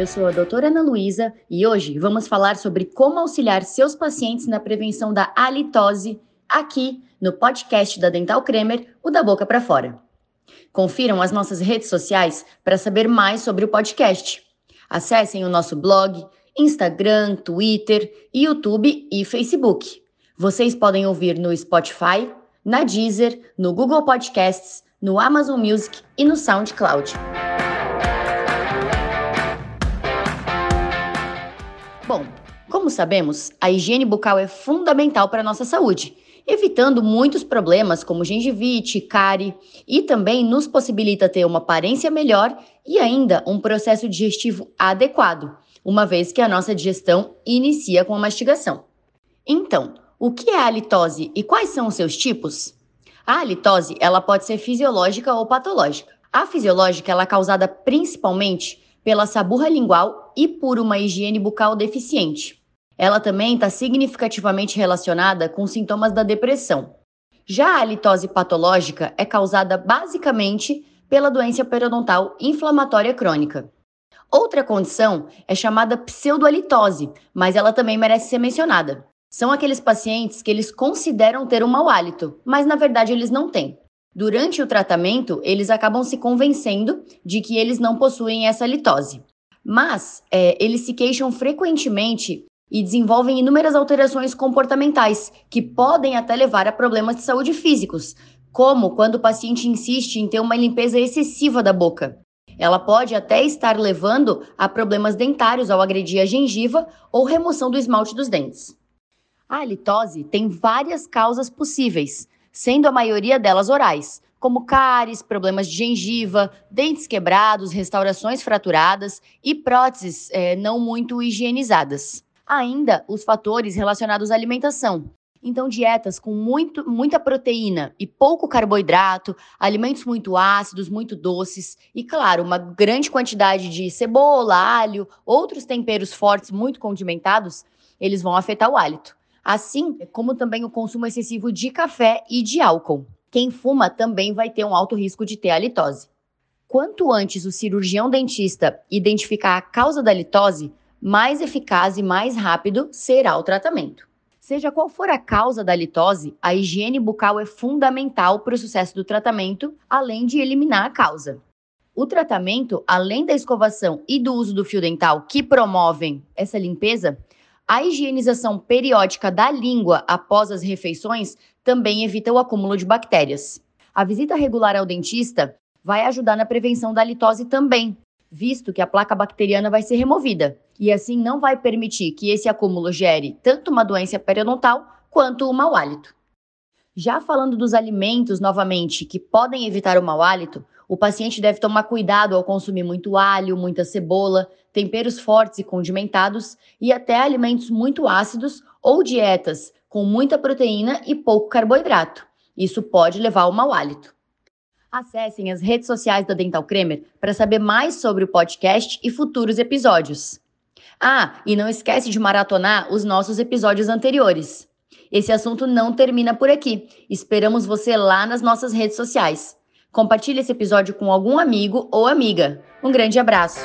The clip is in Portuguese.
Eu sou a doutora Ana Luísa e hoje vamos falar sobre como auxiliar seus pacientes na prevenção da halitose aqui no podcast da Dental Kremer, o da boca para fora. Confiram as nossas redes sociais para saber mais sobre o podcast. Acessem o nosso blog, Instagram, Twitter, YouTube e Facebook. Vocês podem ouvir no Spotify, na Deezer, no Google Podcasts, no Amazon Music e no SoundCloud. Bom, como sabemos, a higiene bucal é fundamental para a nossa saúde, evitando muitos problemas como gengivite, cárie e também nos possibilita ter uma aparência melhor e ainda um processo digestivo adequado, uma vez que a nossa digestão inicia com a mastigação. Então, o que é a halitose e quais são os seus tipos? A halitose, ela pode ser fisiológica ou patológica. A fisiológica ela é causada principalmente pela saburra lingual e por uma higiene bucal deficiente. Ela também está significativamente relacionada com sintomas da depressão. Já a halitose patológica é causada basicamente pela doença periodontal inflamatória crônica. Outra condição é chamada pseudohalitose, mas ela também merece ser mencionada. São aqueles pacientes que eles consideram ter um mau hálito, mas na verdade eles não têm. Durante o tratamento, eles acabam se convencendo de que eles não possuem essa litose. Mas é, eles se queixam frequentemente e desenvolvem inúmeras alterações comportamentais que podem até levar a problemas de saúde físicos, como quando o paciente insiste em ter uma limpeza excessiva da boca. Ela pode até estar levando a problemas dentários ao agredir a gengiva ou remoção do esmalte dos dentes. A halitose tem várias causas possíveis, sendo a maioria delas orais, como cáries, problemas de gengiva, dentes quebrados, restaurações fraturadas e próteses é, não muito higienizadas. Ainda os fatores relacionados à alimentação. Então, dietas com muito, muita proteína e pouco carboidrato, alimentos muito ácidos, muito doces e, claro, uma grande quantidade de cebola, alho, outros temperos fortes muito condimentados, eles vão afetar o hálito assim como também o consumo excessivo de café e de álcool. Quem fuma também vai ter um alto risco de ter halitose. Quanto antes o cirurgião dentista identificar a causa da litose, mais eficaz e mais rápido será o tratamento. Seja qual for a causa da litose, a higiene bucal é fundamental para o sucesso do tratamento, além de eliminar a causa. O tratamento, além da escovação e do uso do fio dental que promovem essa limpeza, a higienização periódica da língua após as refeições também evita o acúmulo de bactérias. A visita regular ao dentista vai ajudar na prevenção da litose também, visto que a placa bacteriana vai ser removida e assim não vai permitir que esse acúmulo gere tanto uma doença periodontal quanto o mau hálito. Já falando dos alimentos novamente que podem evitar o mau hálito, o paciente deve tomar cuidado ao consumir muito alho, muita cebola, temperos fortes e condimentados e até alimentos muito ácidos ou dietas com muita proteína e pouco carboidrato. Isso pode levar ao mau hálito. Acessem as redes sociais da Dental Cremer para saber mais sobre o podcast e futuros episódios. Ah, e não esquece de maratonar os nossos episódios anteriores. Esse assunto não termina por aqui. Esperamos você lá nas nossas redes sociais. Compartilhe esse episódio com algum amigo ou amiga. Um grande abraço!